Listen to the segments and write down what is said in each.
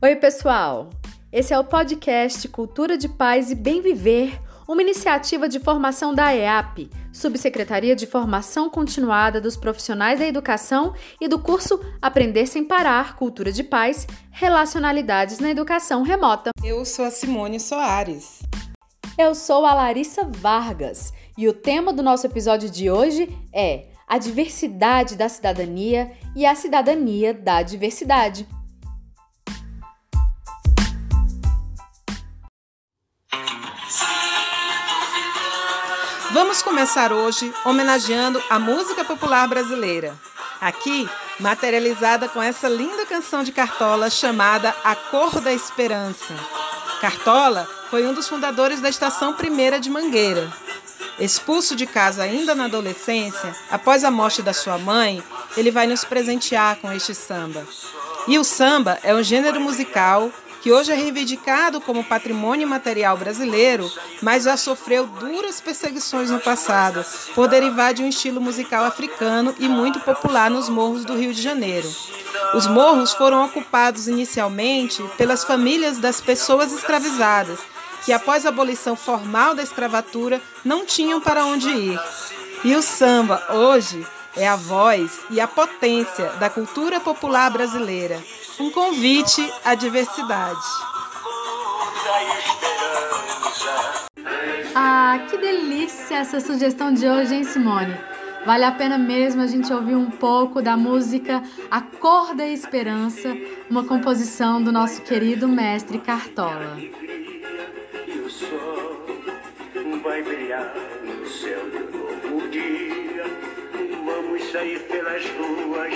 Oi, pessoal! Esse é o podcast Cultura de Paz e Bem Viver, uma iniciativa de formação da EAP, Subsecretaria de Formação Continuada dos Profissionais da Educação e do curso Aprender Sem Parar Cultura de Paz Relacionalidades na Educação Remota. Eu sou a Simone Soares. Eu sou a Larissa Vargas e o tema do nosso episódio de hoje é a diversidade da cidadania e a cidadania da diversidade. Vamos começar hoje homenageando a música popular brasileira. Aqui, materializada com essa linda canção de Cartola chamada A Cor da Esperança. Cartola foi um dos fundadores da Estação Primeira de Mangueira. Expulso de casa ainda na adolescência, após a morte da sua mãe, ele vai nos presentear com este samba. E o samba é um gênero musical que hoje é reivindicado como patrimônio material brasileiro, mas já sofreu duras perseguições no passado, por derivar de um estilo musical africano e muito popular nos morros do Rio de Janeiro. Os morros foram ocupados inicialmente pelas famílias das pessoas escravizadas, que após a abolição formal da escravatura não tinham para onde ir. E o samba, hoje, é a voz e a potência da cultura popular brasileira. Um convite à diversidade. Ah, que delícia essa sugestão de hoje, hein, Simone? Vale a pena mesmo a gente ouvir um pouco da música A Cor da Esperança, uma composição do nosso querido mestre Cartola. o sol vai brilhar no céu de um novo dia Vamos sair pelas ruas,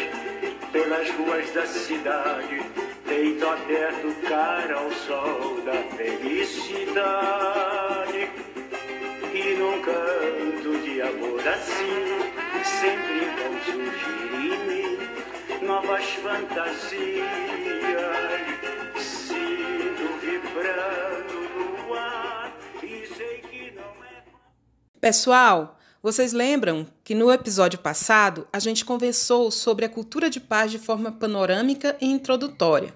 pelas ruas da cidade, peito aberto, cara ao sol da felicidade. E num canto de amor assim, sempre vão surgir em mim novas fantasias. Sinto vibrando no ar e sei que não é. Pessoal, vocês lembram que no episódio passado a gente conversou sobre a cultura de paz de forma panorâmica e introdutória.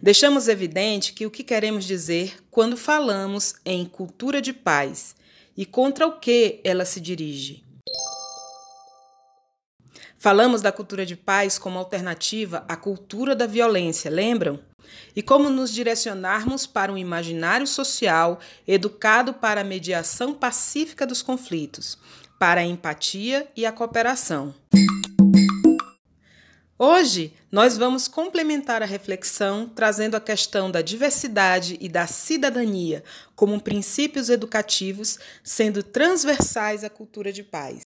Deixamos evidente que o que queremos dizer quando falamos em cultura de paz e contra o que ela se dirige. Falamos da cultura de paz como alternativa à cultura da violência, lembram? E como nos direcionarmos para um imaginário social educado para a mediação pacífica dos conflitos, para a empatia e a cooperação. Hoje, nós vamos complementar a reflexão trazendo a questão da diversidade e da cidadania como princípios educativos, sendo transversais à cultura de paz.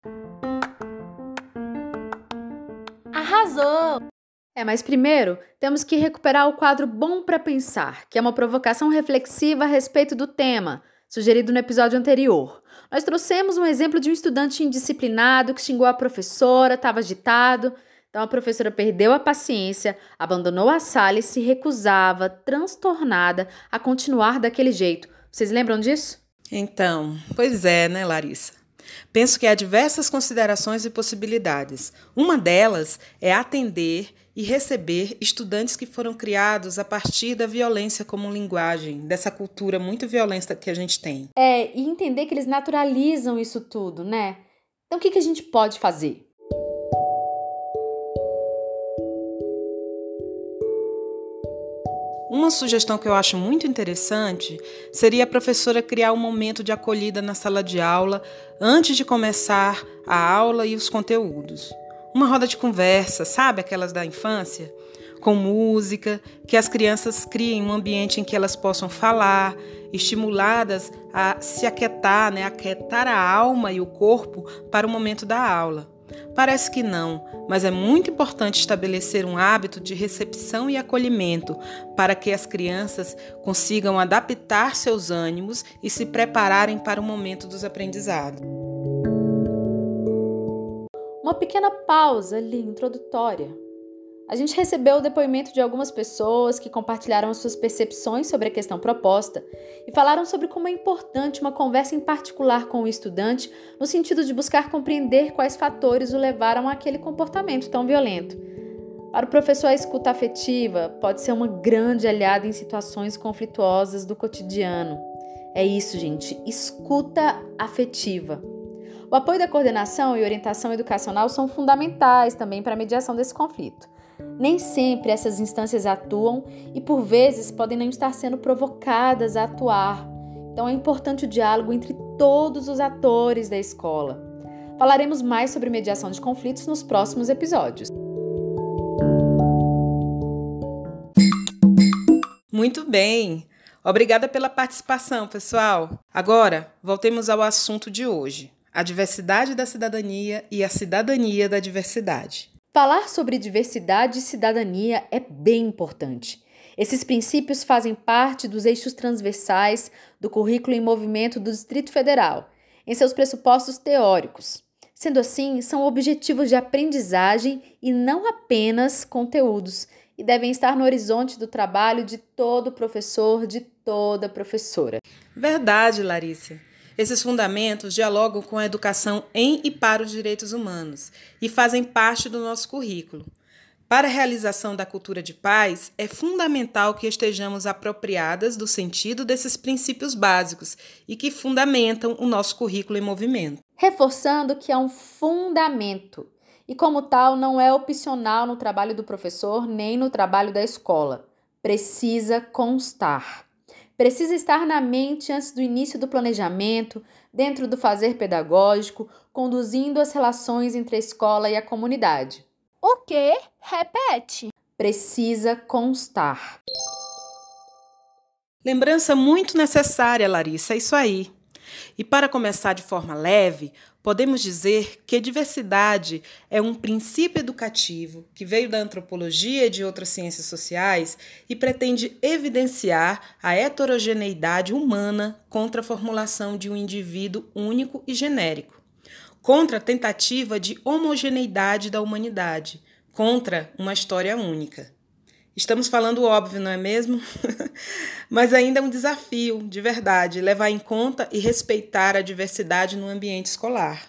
Arrasou! É, mas primeiro temos que recuperar o quadro Bom para Pensar, que é uma provocação reflexiva a respeito do tema, sugerido no episódio anterior. Nós trouxemos um exemplo de um estudante indisciplinado que xingou a professora, estava agitado. Então a professora perdeu a paciência, abandonou a sala e se recusava, transtornada, a continuar daquele jeito. Vocês lembram disso? Então, pois é, né, Larissa? Penso que há diversas considerações e possibilidades. Uma delas é atender e receber estudantes que foram criados a partir da violência como linguagem, dessa cultura muito violenta que a gente tem. É, e entender que eles naturalizam isso tudo, né? Então o que, que a gente pode fazer? Uma sugestão que eu acho muito interessante seria a professora criar um momento de acolhida na sala de aula antes de começar a aula e os conteúdos. Uma roda de conversa, sabe aquelas da infância? Com música, que as crianças criem um ambiente em que elas possam falar, estimuladas a se aquietar, né, aquietar a alma e o corpo para o momento da aula. Parece que não, mas é muito importante estabelecer um hábito de recepção e acolhimento para que as crianças consigam adaptar seus ânimos e se prepararem para o momento dos aprendizados. Uma pequena pausa ali, introdutória. A gente recebeu o depoimento de algumas pessoas que compartilharam as suas percepções sobre a questão proposta e falaram sobre como é importante uma conversa em particular com o estudante, no sentido de buscar compreender quais fatores o levaram àquele comportamento tão violento. Para o professor, a escuta afetiva pode ser uma grande aliada em situações conflituosas do cotidiano. É isso, gente, escuta afetiva. O apoio da coordenação e orientação educacional são fundamentais também para a mediação desse conflito. Nem sempre essas instâncias atuam e, por vezes, podem não estar sendo provocadas a atuar. Então, é importante o diálogo entre todos os atores da escola. Falaremos mais sobre mediação de conflitos nos próximos episódios. Muito bem! Obrigada pela participação, pessoal. Agora, voltemos ao assunto de hoje a diversidade da cidadania e a cidadania da diversidade. Falar sobre diversidade e cidadania é bem importante. Esses princípios fazem parte dos eixos transversais do currículo em movimento do Distrito Federal, em seus pressupostos teóricos. Sendo assim, são objetivos de aprendizagem e não apenas conteúdos, e devem estar no horizonte do trabalho de todo professor, de toda professora. Verdade, Larissa. Esses fundamentos dialogam com a educação em e para os direitos humanos e fazem parte do nosso currículo. Para a realização da cultura de paz, é fundamental que estejamos apropriadas do sentido desses princípios básicos e que fundamentam o nosso currículo em movimento. Reforçando que é um fundamento e, como tal, não é opcional no trabalho do professor nem no trabalho da escola. Precisa constar precisa estar na mente antes do início do planejamento, dentro do fazer pedagógico, conduzindo as relações entre a escola e a comunidade. O que? Repete. Precisa constar. Lembrança muito necessária, Larissa, é isso aí. E para começar de forma leve, podemos dizer que diversidade é um princípio educativo que veio da antropologia e de outras ciências sociais e pretende evidenciar a heterogeneidade humana contra a formulação de um indivíduo único e genérico, contra a tentativa de homogeneidade da humanidade, contra uma história única. Estamos falando óbvio, não é mesmo? Mas ainda é um desafio, de verdade, levar em conta e respeitar a diversidade no ambiente escolar.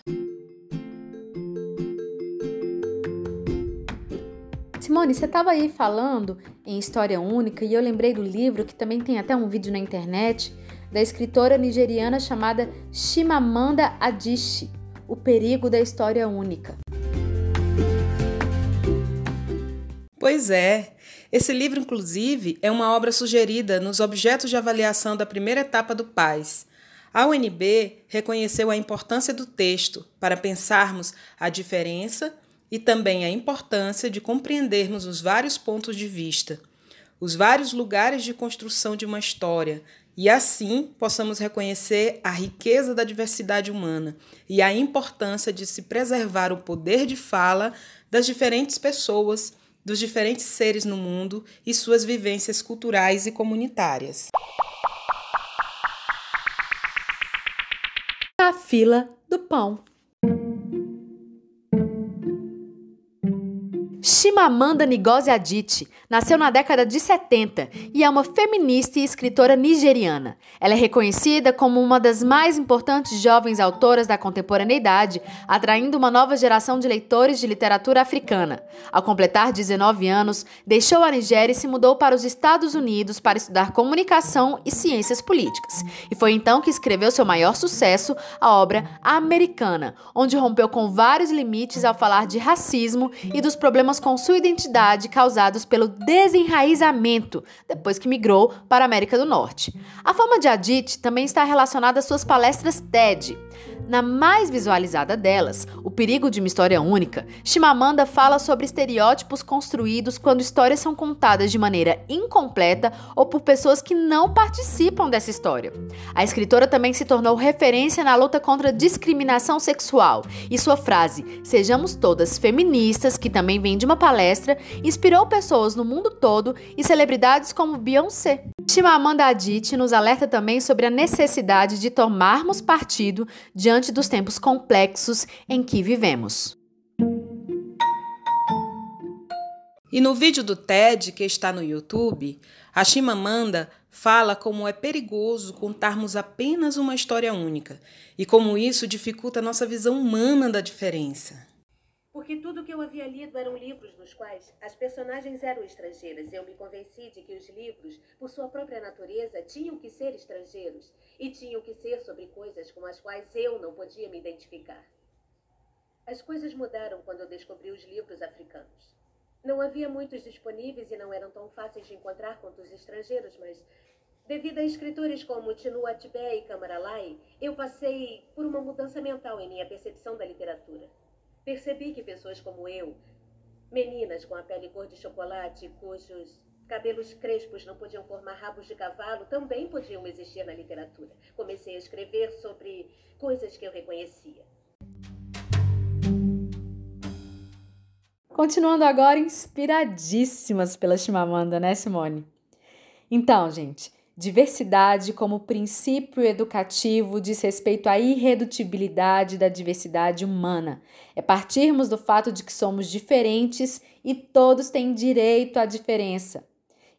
Simone, você estava aí falando em História Única e eu lembrei do livro, que também tem até um vídeo na internet, da escritora nigeriana chamada Chimamanda Adichie, O Perigo da História Única. Pois é, esse livro, inclusive, é uma obra sugerida nos objetos de avaliação da primeira etapa do PAIS. A UNB reconheceu a importância do texto para pensarmos a diferença e também a importância de compreendermos os vários pontos de vista, os vários lugares de construção de uma história, e assim possamos reconhecer a riqueza da diversidade humana e a importância de se preservar o poder de fala das diferentes pessoas dos diferentes seres no mundo e suas vivências culturais e comunitárias. A fila do pão. Chimamanda Ngozi Adichie nasceu na década de 70 e é uma feminista e escritora nigeriana. Ela é reconhecida como uma das mais importantes jovens autoras da contemporaneidade, atraindo uma nova geração de leitores de literatura africana. Ao completar 19 anos, deixou a Nigéria e se mudou para os Estados Unidos para estudar comunicação e ciências políticas. E foi então que escreveu seu maior sucesso, a obra Americana, onde rompeu com vários limites ao falar de racismo e dos problemas problemas com sua identidade causados pelo desenraizamento depois que migrou para a América do Norte. A fama de Adit também está relacionada às suas palestras TED. Na mais visualizada delas, O Perigo de uma História Única, Chimamanda fala sobre estereótipos construídos quando histórias são contadas de maneira incompleta ou por pessoas que não participam dessa história. A escritora também se tornou referência na luta contra a discriminação sexual e sua frase, Sejamos todas feministas, que também vem de uma palestra, inspirou pessoas no mundo todo e celebridades como Beyoncé. Chimamanda Adichie nos alerta também sobre a necessidade de tomarmos partido diante dos tempos complexos em que vivemos. E no vídeo do TED que está no YouTube, a Chimamanda fala como é perigoso contarmos apenas uma história única e como isso dificulta nossa visão humana da diferença. Porque tudo que eu havia lido eram livros nos quais as personagens eram estrangeiras. Eu me convenci de que os livros, por sua própria natureza, tinham que ser estrangeiros e tinham que ser sobre coisas com as quais eu não podia me identificar. As coisas mudaram quando eu descobri os livros africanos. Não havia muitos disponíveis e não eram tão fáceis de encontrar quanto os estrangeiros, mas devido a escritores como Tinu Atibé e Kamaralai, eu passei por uma mudança mental em minha percepção da literatura. Percebi que pessoas como eu, meninas com a pele cor de chocolate, cujos cabelos crespos não podiam formar rabos de cavalo, também podiam existir na literatura. Comecei a escrever sobre coisas que eu reconhecia. Continuando agora, inspiradíssimas pela Chimamanda, né, Simone? Então, gente, Diversidade como princípio educativo diz respeito à irredutibilidade da diversidade humana. É partirmos do fato de que somos diferentes e todos têm direito à diferença.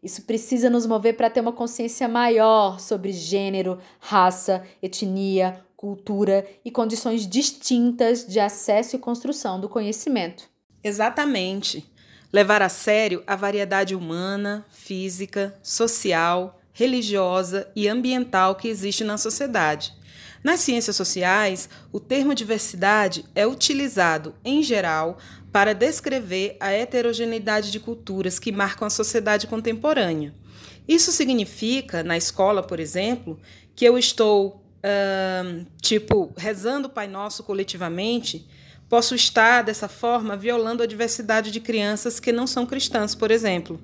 Isso precisa nos mover para ter uma consciência maior sobre gênero, raça, etnia, cultura e condições distintas de acesso e construção do conhecimento. Exatamente. Levar a sério a variedade humana, física, social, religiosa e ambiental que existe na sociedade. Nas ciências sociais, o termo diversidade é utilizado, em geral, para descrever a heterogeneidade de culturas que marcam a sociedade contemporânea. Isso significa, na escola, por exemplo, que eu estou, uh, tipo, rezando o Pai Nosso coletivamente, posso estar, dessa forma, violando a diversidade de crianças que não são cristãs, por exemplo.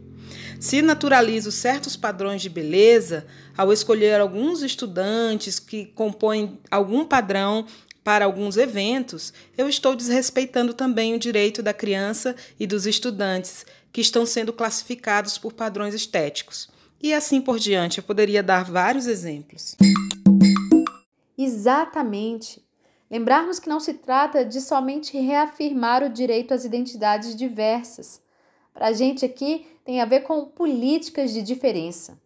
Se naturalizo certos padrões de beleza ao escolher alguns estudantes que compõem algum padrão para alguns eventos, eu estou desrespeitando também o direito da criança e dos estudantes que estão sendo classificados por padrões estéticos. E assim por diante, eu poderia dar vários exemplos. Exatamente. Lembrarmos que não se trata de somente reafirmar o direito às identidades diversas. Para a gente aqui, tem a ver com políticas de diferença.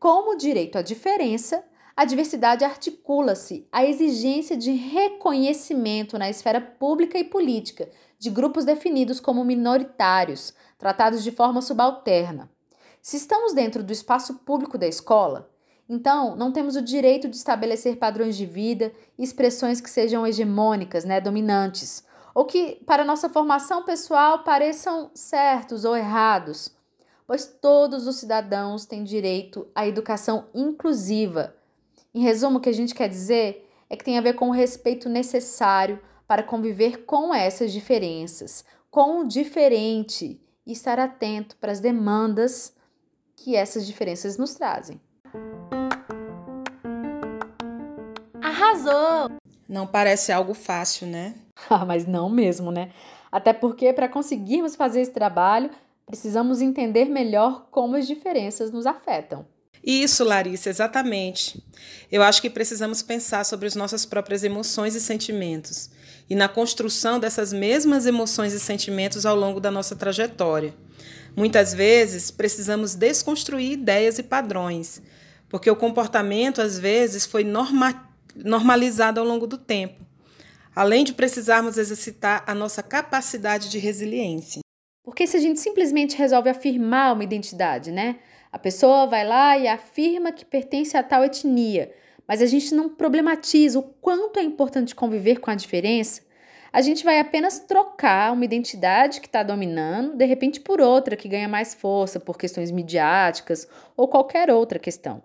Como direito à diferença, a diversidade articula-se à exigência de reconhecimento na esfera pública e política de grupos definidos como minoritários, tratados de forma subalterna. Se estamos dentro do espaço público da escola, então não temos o direito de estabelecer padrões de vida e expressões que sejam hegemônicas, né, dominantes, ou que para nossa formação pessoal pareçam certos ou errados pois todos os cidadãos têm direito à educação inclusiva. Em resumo, o que a gente quer dizer é que tem a ver com o respeito necessário para conviver com essas diferenças, com o diferente e estar atento para as demandas que essas diferenças nos trazem. Arrasou! Não parece algo fácil, né? Ah, mas não mesmo, né? Até porque para conseguirmos fazer esse trabalho, Precisamos entender melhor como as diferenças nos afetam. Isso, Larissa, exatamente. Eu acho que precisamos pensar sobre as nossas próprias emoções e sentimentos e na construção dessas mesmas emoções e sentimentos ao longo da nossa trajetória. Muitas vezes precisamos desconstruir ideias e padrões, porque o comportamento às vezes foi norma normalizado ao longo do tempo, além de precisarmos exercitar a nossa capacidade de resiliência. Porque se a gente simplesmente resolve afirmar uma identidade, né? A pessoa vai lá e afirma que pertence a tal etnia, mas a gente não problematiza o quanto é importante conviver com a diferença, a gente vai apenas trocar uma identidade que está dominando, de repente, por outra que ganha mais força por questões midiáticas ou qualquer outra questão.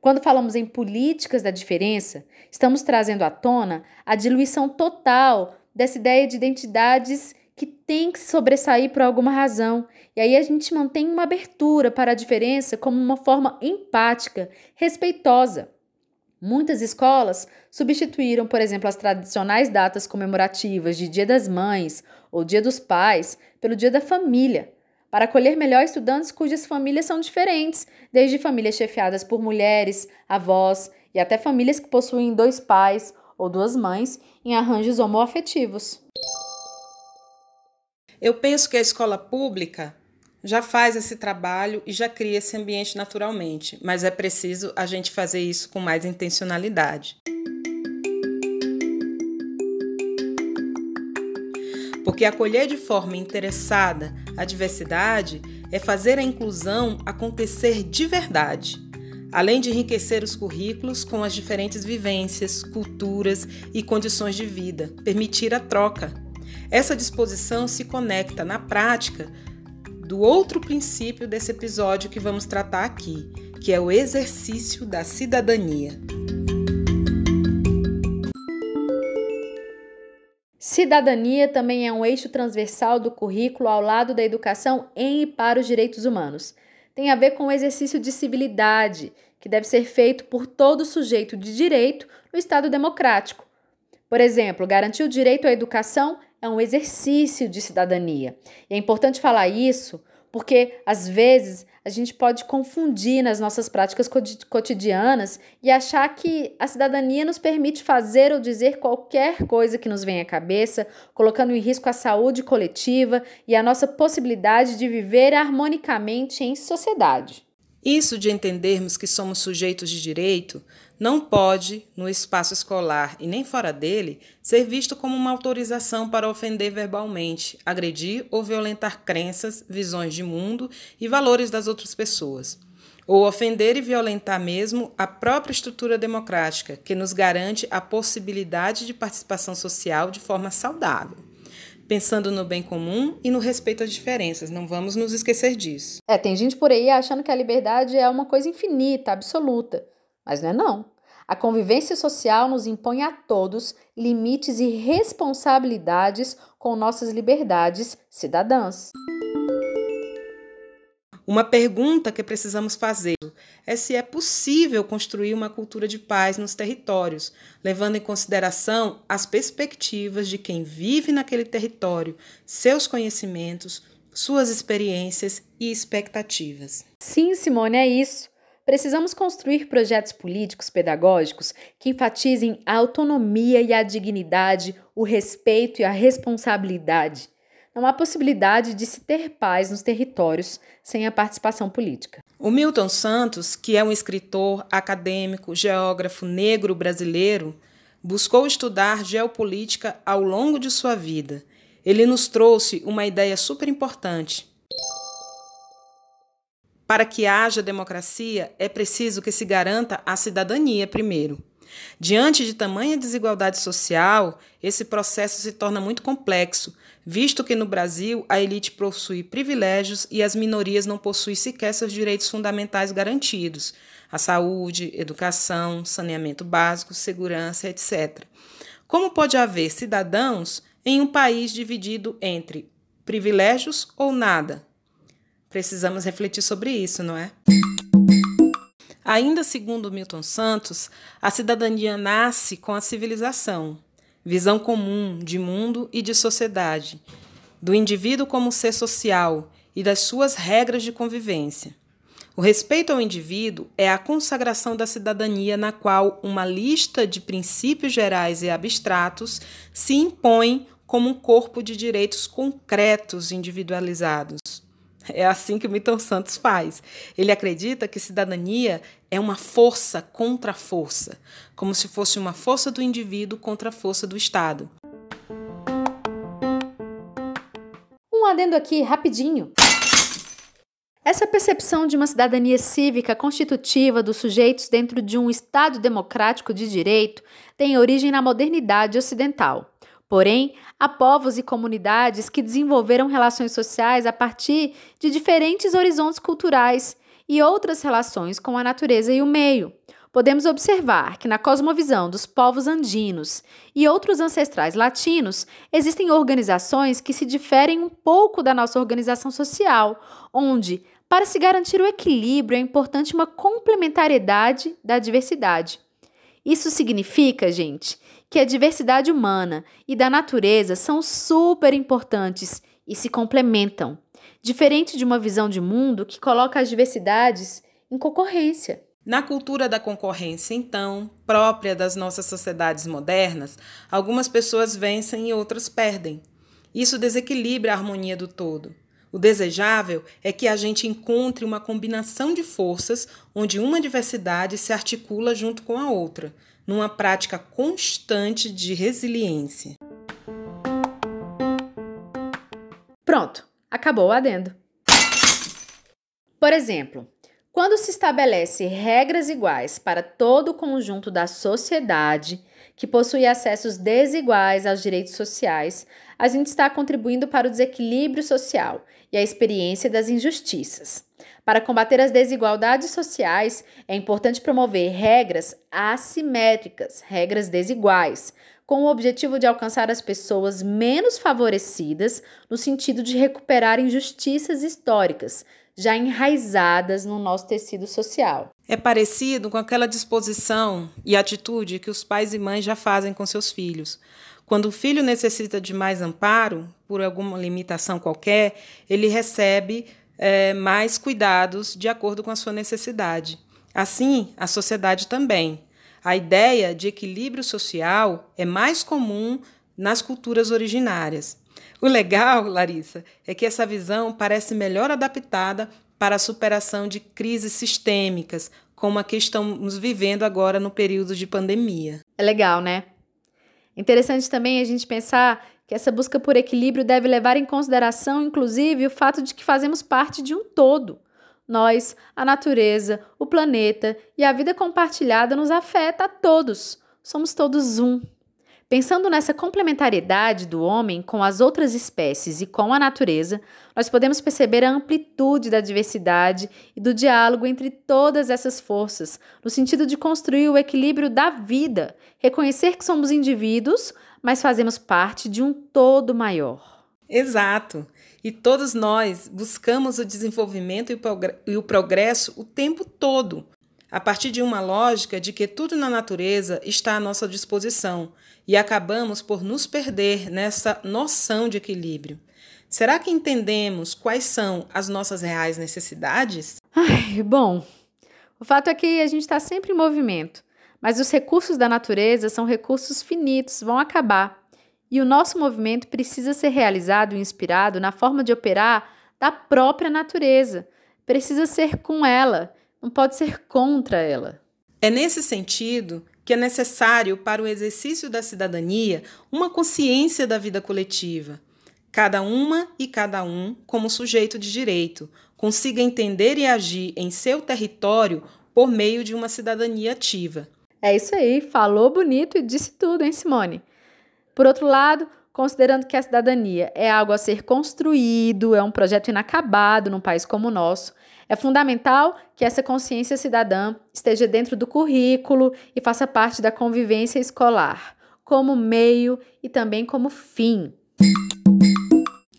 Quando falamos em políticas da diferença, estamos trazendo à tona a diluição total dessa ideia de identidades tem que sobressair por alguma razão. E aí a gente mantém uma abertura para a diferença como uma forma empática, respeitosa. Muitas escolas substituíram, por exemplo, as tradicionais datas comemorativas de Dia das Mães ou Dia dos Pais pelo Dia da Família, para acolher melhor estudantes cujas famílias são diferentes, desde famílias chefiadas por mulheres, avós e até famílias que possuem dois pais ou duas mães em arranjos homoafetivos. Eu penso que a escola pública já faz esse trabalho e já cria esse ambiente naturalmente, mas é preciso a gente fazer isso com mais intencionalidade. porque acolher de forma interessada a diversidade é fazer a inclusão acontecer de verdade, além de enriquecer os currículos com as diferentes vivências, culturas e condições de vida, permitir a troca. Essa disposição se conecta na prática do outro princípio desse episódio que vamos tratar aqui, que é o exercício da cidadania. Cidadania também é um eixo transversal do currículo ao lado da educação em e para os direitos humanos. Tem a ver com o exercício de civilidade, que deve ser feito por todo sujeito de direito no Estado democrático. Por exemplo, garantir o direito à educação é um exercício de cidadania. E é importante falar isso porque, às vezes, a gente pode confundir nas nossas práticas cotidianas e achar que a cidadania nos permite fazer ou dizer qualquer coisa que nos venha à cabeça, colocando em risco a saúde coletiva e a nossa possibilidade de viver harmonicamente em sociedade. Isso de entendermos que somos sujeitos de direito não pode, no espaço escolar e nem fora dele, ser visto como uma autorização para ofender verbalmente, agredir ou violentar crenças, visões de mundo e valores das outras pessoas. Ou ofender e violentar mesmo a própria estrutura democrática, que nos garante a possibilidade de participação social de forma saudável pensando no bem comum e no respeito às diferenças. Não vamos nos esquecer disso. É, tem gente por aí achando que a liberdade é uma coisa infinita, absoluta. Mas não é não. A convivência social nos impõe a todos limites e responsabilidades com nossas liberdades cidadãs. Uma pergunta que precisamos fazer é se é possível construir uma cultura de paz nos territórios, levando em consideração as perspectivas de quem vive naquele território, seus conhecimentos, suas experiências e expectativas. Sim, Simone, é isso. Precisamos construir projetos políticos pedagógicos que enfatizem a autonomia e a dignidade, o respeito e a responsabilidade. Não há possibilidade de se ter paz nos territórios sem a participação política. O Milton Santos, que é um escritor, acadêmico, geógrafo negro brasileiro, buscou estudar geopolítica ao longo de sua vida. Ele nos trouxe uma ideia super importante para que haja democracia, é preciso que se garanta a cidadania primeiro. Diante de tamanha desigualdade social, esse processo se torna muito complexo, visto que no Brasil a elite possui privilégios e as minorias não possuem sequer seus direitos fundamentais garantidos: a saúde, educação, saneamento básico, segurança, etc. Como pode haver cidadãos em um país dividido entre privilégios ou nada, Precisamos refletir sobre isso, não é? Ainda segundo Milton Santos, a cidadania nasce com a civilização, visão comum de mundo e de sociedade, do indivíduo como ser social e das suas regras de convivência. O respeito ao indivíduo é a consagração da cidadania, na qual uma lista de princípios gerais e abstratos se impõe como um corpo de direitos concretos individualizados. É assim que o Milton Santos faz. Ele acredita que cidadania é uma força contra a força, como se fosse uma força do indivíduo contra a força do Estado. Um adendo aqui, rapidinho. Essa percepção de uma cidadania cívica constitutiva dos sujeitos dentro de um Estado democrático de direito tem origem na modernidade ocidental. Porém, há povos e comunidades que desenvolveram relações sociais a partir de diferentes horizontes culturais e outras relações com a natureza e o meio. Podemos observar que na cosmovisão dos povos andinos e outros ancestrais latinos, existem organizações que se diferem um pouco da nossa organização social, onde, para se garantir o equilíbrio, é importante uma complementariedade da diversidade. Isso significa, gente, que a diversidade humana e da natureza são super importantes e se complementam, diferente de uma visão de mundo que coloca as diversidades em concorrência. Na cultura da concorrência, então, própria das nossas sociedades modernas, algumas pessoas vencem e outras perdem. Isso desequilibra a harmonia do todo. O desejável é que a gente encontre uma combinação de forças onde uma diversidade se articula junto com a outra, numa prática constante de resiliência. Pronto, acabou o adendo. Por exemplo, quando se estabelece regras iguais para todo o conjunto da sociedade, que possui acessos desiguais aos direitos sociais, a gente está contribuindo para o desequilíbrio social e a experiência das injustiças. Para combater as desigualdades sociais, é importante promover regras assimétricas, regras desiguais, com o objetivo de alcançar as pessoas menos favorecidas no sentido de recuperar injustiças históricas já enraizadas no nosso tecido social. É parecido com aquela disposição e atitude que os pais e mães já fazem com seus filhos. Quando o filho necessita de mais amparo, por alguma limitação qualquer, ele recebe é, mais cuidados de acordo com a sua necessidade. Assim, a sociedade também. A ideia de equilíbrio social é mais comum nas culturas originárias. O legal, Larissa, é que essa visão parece melhor adaptada para a superação de crises sistêmicas, como a que estamos vivendo agora no período de pandemia. É legal, né? Interessante também a gente pensar que essa busca por equilíbrio deve levar em consideração, inclusive, o fato de que fazemos parte de um todo. Nós, a natureza, o planeta e a vida compartilhada nos afeta a todos. Somos todos um. Pensando nessa complementariedade do homem com as outras espécies e com a natureza, nós podemos perceber a amplitude da diversidade e do diálogo entre todas essas forças, no sentido de construir o equilíbrio da vida, reconhecer que somos indivíduos, mas fazemos parte de um todo maior. Exato. E todos nós buscamos o desenvolvimento e o progresso o tempo todo, a partir de uma lógica de que tudo na natureza está à nossa disposição e acabamos por nos perder nessa noção de equilíbrio. Será que entendemos quais são as nossas reais necessidades? Ai, bom, o fato é que a gente está sempre em movimento, mas os recursos da natureza são recursos finitos, vão acabar. E o nosso movimento precisa ser realizado e inspirado na forma de operar da própria natureza. Precisa ser com ela, não pode ser contra ela. É nesse sentido que é necessário para o exercício da cidadania uma consciência da vida coletiva. Cada uma e cada um, como sujeito de direito, consiga entender e agir em seu território por meio de uma cidadania ativa. É isso aí, falou bonito e disse tudo, hein, Simone? Por outro lado, considerando que a cidadania é algo a ser construído, é um projeto inacabado num país como o nosso, é fundamental que essa consciência cidadã esteja dentro do currículo e faça parte da convivência escolar, como meio e também como fim.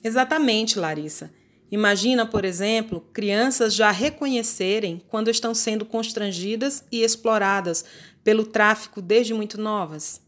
Exatamente, Larissa. Imagina, por exemplo, crianças já reconhecerem quando estão sendo constrangidas e exploradas pelo tráfico desde muito novas.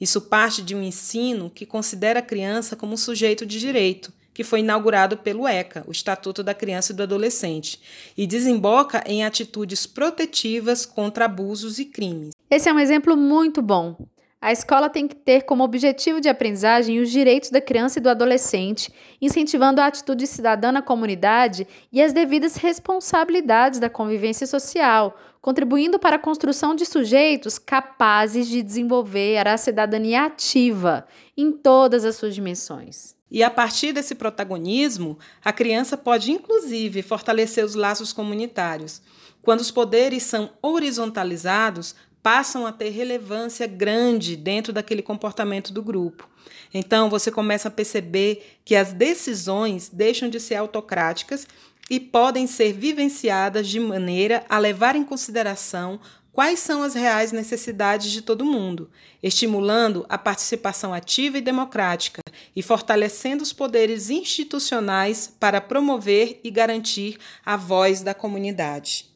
Isso parte de um ensino que considera a criança como um sujeito de direito que foi inaugurado pelo ECA, o Estatuto da Criança e do Adolescente, e desemboca em atitudes protetivas contra abusos e crimes. Esse é um exemplo muito bom. A escola tem que ter como objetivo de aprendizagem os direitos da criança e do adolescente, incentivando a atitude cidadã na comunidade e as devidas responsabilidades da convivência social, contribuindo para a construção de sujeitos capazes de desenvolver a cidadania ativa em todas as suas dimensões. E a partir desse protagonismo, a criança pode inclusive fortalecer os laços comunitários. Quando os poderes são horizontalizados, passam a ter relevância grande dentro daquele comportamento do grupo. Então, você começa a perceber que as decisões deixam de ser autocráticas e podem ser vivenciadas de maneira a levar em consideração quais são as reais necessidades de todo mundo, estimulando a participação ativa e democrática e fortalecendo os poderes institucionais para promover e garantir a voz da comunidade.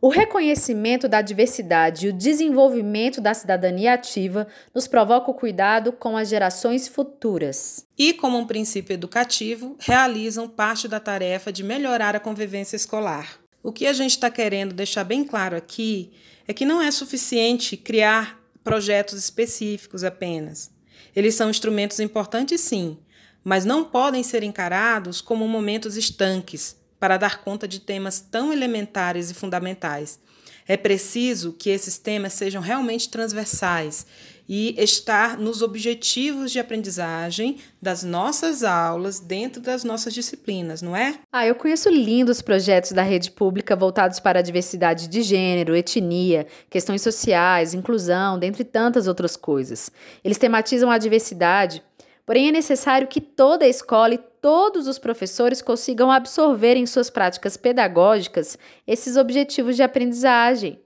O reconhecimento da diversidade e o desenvolvimento da cidadania ativa nos provoca o cuidado com as gerações futuras. E, como um princípio educativo, realizam parte da tarefa de melhorar a convivência escolar. O que a gente está querendo deixar bem claro aqui é que não é suficiente criar projetos específicos apenas. Eles são instrumentos importantes, sim, mas não podem ser encarados como momentos estanques para dar conta de temas tão elementares e fundamentais. É preciso que esses temas sejam realmente transversais e estar nos objetivos de aprendizagem das nossas aulas dentro das nossas disciplinas, não é? Ah, eu conheço lindos projetos da rede pública voltados para a diversidade de gênero, etnia, questões sociais, inclusão, dentre tantas outras coisas. Eles tematizam a diversidade, porém é necessário que toda a escola e todos os professores consigam absorver em suas práticas pedagógicas esses objetivos de aprendizagem.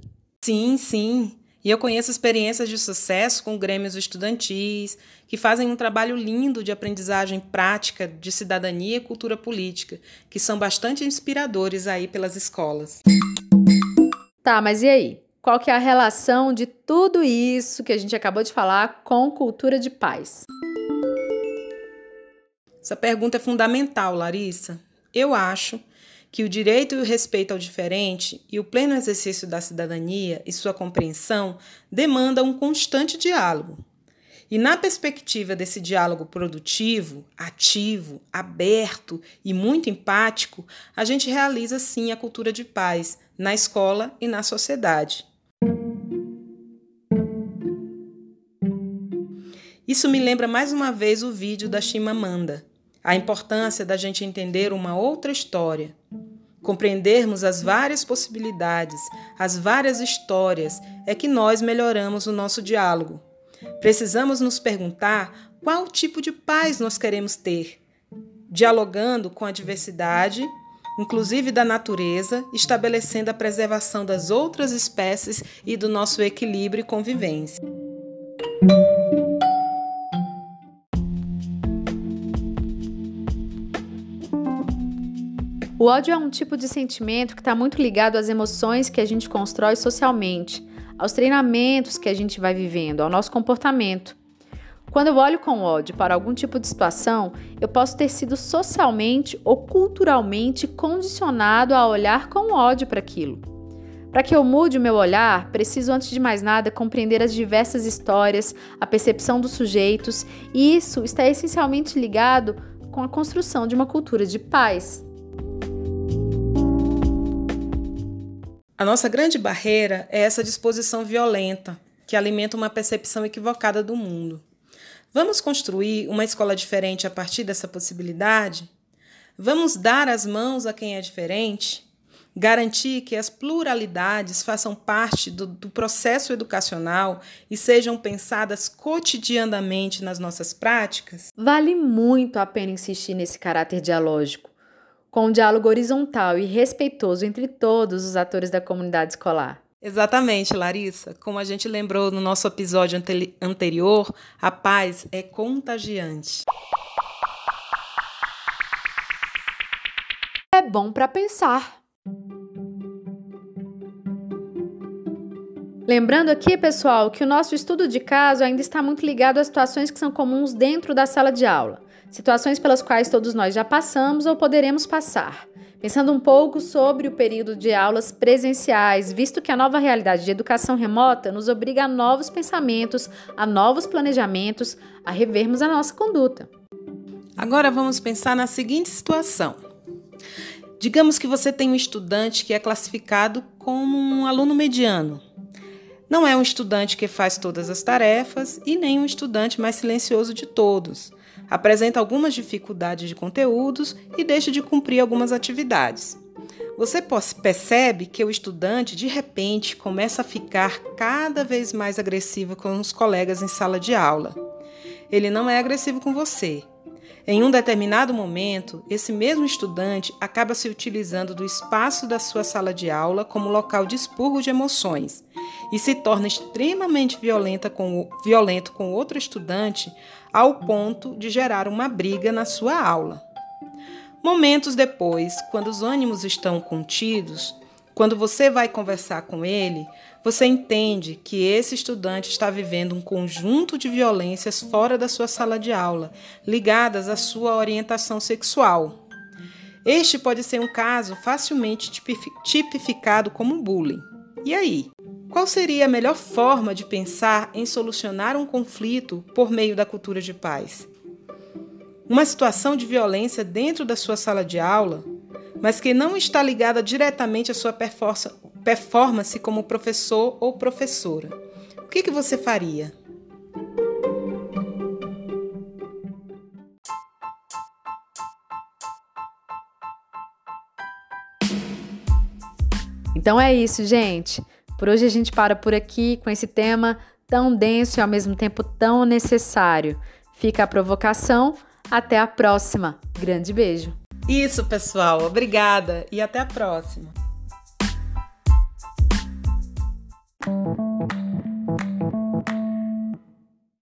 Sim, sim. E eu conheço experiências de sucesso com grêmios estudantis, que fazem um trabalho lindo de aprendizagem prática de cidadania e cultura política, que são bastante inspiradores aí pelas escolas. Tá, mas e aí? Qual que é a relação de tudo isso que a gente acabou de falar com cultura de paz? Essa pergunta é fundamental, Larissa. Eu acho que o direito e o respeito ao diferente e o pleno exercício da cidadania e sua compreensão demandam um constante diálogo. E na perspectiva desse diálogo produtivo, ativo, aberto e muito empático, a gente realiza sim a cultura de paz na escola e na sociedade. Isso me lembra mais uma vez o vídeo da Chimamanda, a importância da gente entender uma outra história, compreendermos as várias possibilidades, as várias histórias, é que nós melhoramos o nosso diálogo. Precisamos nos perguntar qual tipo de paz nós queremos ter, dialogando com a diversidade, inclusive da natureza, estabelecendo a preservação das outras espécies e do nosso equilíbrio e convivência. O ódio é um tipo de sentimento que está muito ligado às emoções que a gente constrói socialmente, aos treinamentos que a gente vai vivendo, ao nosso comportamento. Quando eu olho com ódio para algum tipo de situação, eu posso ter sido socialmente ou culturalmente condicionado a olhar com ódio para aquilo. Para que eu mude o meu olhar, preciso, antes de mais nada, compreender as diversas histórias, a percepção dos sujeitos, e isso está essencialmente ligado com a construção de uma cultura de paz. A nossa grande barreira é essa disposição violenta, que alimenta uma percepção equivocada do mundo. Vamos construir uma escola diferente a partir dessa possibilidade? Vamos dar as mãos a quem é diferente? Garantir que as pluralidades façam parte do, do, processo educacional e sejam pensadas cotidianamente nas nossas práticas? Vale muito a pena insistir nesse caráter dialógico com um diálogo horizontal e respeitoso entre todos os atores da comunidade escolar. Exatamente, Larissa. Como a gente lembrou no nosso episódio ante anterior, a paz é contagiante. É bom para pensar. Lembrando aqui, pessoal, que o nosso estudo de caso ainda está muito ligado às situações que são comuns dentro da sala de aula situações pelas quais todos nós já passamos ou poderemos passar. Pensando um pouco sobre o período de aulas presenciais, visto que a nova realidade de educação remota nos obriga a novos pensamentos, a novos planejamentos, a revermos a nossa conduta. Agora vamos pensar na seguinte situação. Digamos que você tem um estudante que é classificado como um aluno mediano. Não é um estudante que faz todas as tarefas e nem um estudante mais silencioso de todos apresenta algumas dificuldades de conteúdos e deixa de cumprir algumas atividades. Você percebe que o estudante, de repente, começa a ficar cada vez mais agressivo com os colegas em sala de aula. Ele não é agressivo com você. Em um determinado momento, esse mesmo estudante acaba se utilizando do espaço da sua sala de aula como local de expurgo de emoções e se torna extremamente violenta com, violento com outro estudante ao ponto de gerar uma briga na sua aula. Momentos depois, quando os ânimos estão contidos, quando você vai conversar com ele, você entende que esse estudante está vivendo um conjunto de violências fora da sua sala de aula, ligadas à sua orientação sexual. Este pode ser um caso facilmente tipificado como bullying. E aí? Qual seria a melhor forma de pensar em solucionar um conflito por meio da cultura de paz? Uma situação de violência dentro da sua sala de aula, mas que não está ligada diretamente à sua performance como professor ou professora. O que, que você faria? Então é isso, gente. Por hoje a gente para por aqui com esse tema tão denso e ao mesmo tempo tão necessário. Fica a provocação. Até a próxima. Grande beijo. Isso, pessoal. Obrigada e até a próxima.